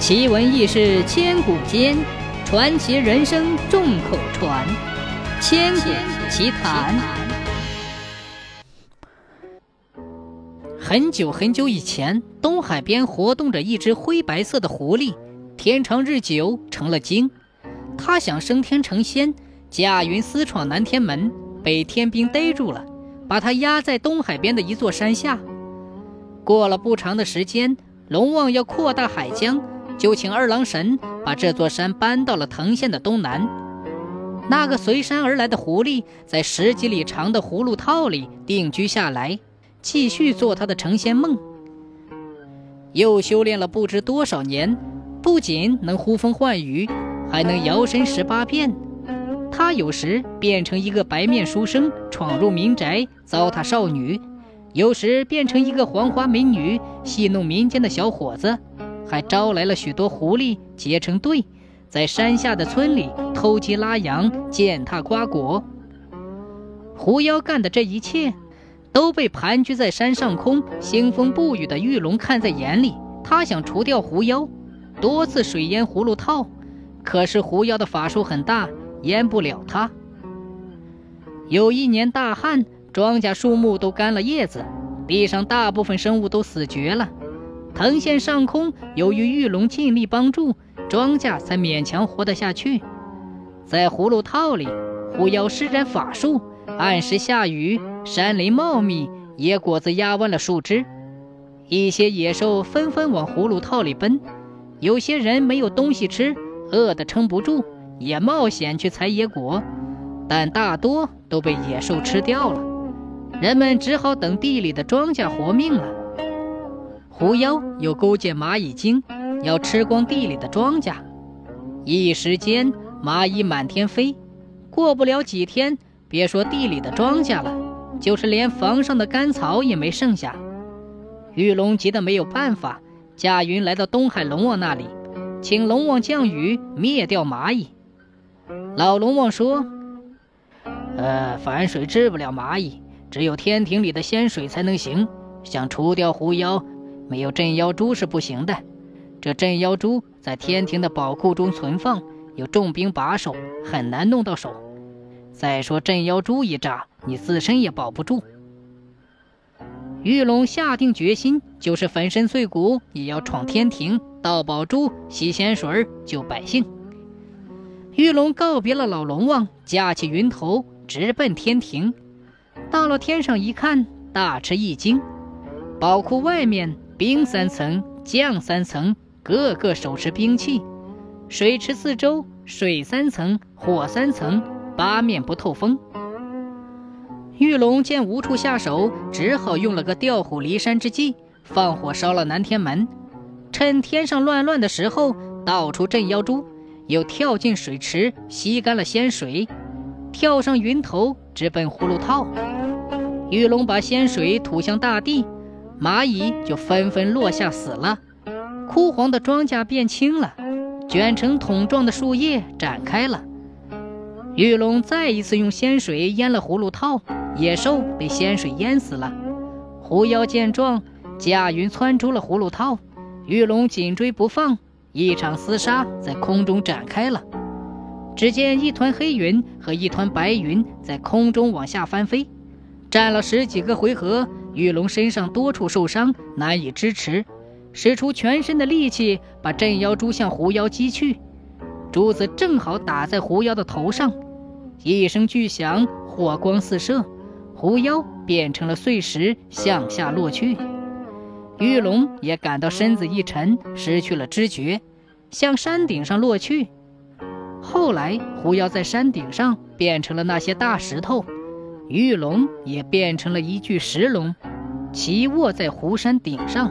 奇闻异事千古间，传奇人生众口传。千古奇谈。很久很久以前，东海边活动着一只灰白色的狐狸，天长日久成了精。他想升天成仙，驾云私闯南天门，被天兵逮住了，把他压在东海边的一座山下。过了不长的时间，龙王要扩大海疆。就请二郎神把这座山搬到了藤县的东南。那个随山而来的狐狸在十几里长的葫芦套里定居下来，继续做他的成仙梦。又修炼了不知多少年，不仅能呼风唤雨，还能摇身十八变。他有时变成一个白面书生，闯入民宅糟蹋少女；有时变成一个黄花美女，戏弄民间的小伙子。还招来了许多狐狸结成队，在山下的村里偷鸡拉羊、践踏瓜果。狐妖干的这一切，都被盘踞在山上空、腥风不雨的玉龙看在眼里。他想除掉狐妖，多次水淹葫芦套，可是狐妖的法术很大，淹不了他。有一年大旱，庄稼树木都干了叶子，地上大部分生物都死绝了。藤县上空，由于玉龙尽力帮助，庄稼才勉强活得下去。在葫芦套里，狐妖施展法术，按时下雨，山林茂密，野果子压弯了树枝。一些野兽纷纷往葫芦套里奔，有些人没有东西吃，饿得撑不住，也冒险去采野果，但大多都被野兽吃掉了。人们只好等地里的庄稼活命了。狐妖又勾结蚂蚁精，要吃光地里的庄稼。一时间，蚂蚁满天飞。过不了几天，别说地里的庄稼了，就是连房上的干草也没剩下。玉龙急得没有办法，驾云来到东海龙王那里，请龙王降雨灭掉蚂蚁。老龙王说：“呃，凡水治不了蚂蚁，只有天庭里的仙水才能行。想除掉狐妖。”没有镇妖珠是不行的，这镇妖珠在天庭的宝库中存放，有重兵把守，很难弄到手。再说镇妖珠一炸，你自身也保不住。玉龙下定决心，就是粉身碎骨也要闯天庭盗宝珠、吸仙水救百姓。玉龙告别了老龙王，架起云头直奔天庭。到了天上一看，大吃一惊，宝库外面。冰三层，降三层，个个手持兵器；水池四周，水三层，火三层，八面不透风。玉龙见无处下手，只好用了个调虎离山之计，放火烧了南天门。趁天上乱乱的时候，倒出镇妖珠，又跳进水池吸干了仙水，跳上云头直奔葫芦套。玉龙把仙水吐向大地。蚂蚁就纷纷落下死了，枯黄的庄稼变青了，卷成桶状的树叶展开了。玉龙再一次用仙水淹了葫芦套，野兽被仙水淹死了。狐妖见状，驾云窜出了葫芦套，玉龙紧追不放，一场厮杀在空中展开了。只见一团黑云和一团白云在空中往下翻飞，战了十几个回合。玉龙身上多处受伤，难以支持，使出全身的力气把镇妖珠向狐妖击去。珠子正好打在狐妖的头上，一声巨响，火光四射，狐妖变成了碎石，向下落去。玉龙也感到身子一沉，失去了知觉，向山顶上落去。后来，狐妖在山顶上变成了那些大石头。玉龙也变成了一具石龙，骑卧在湖山顶上。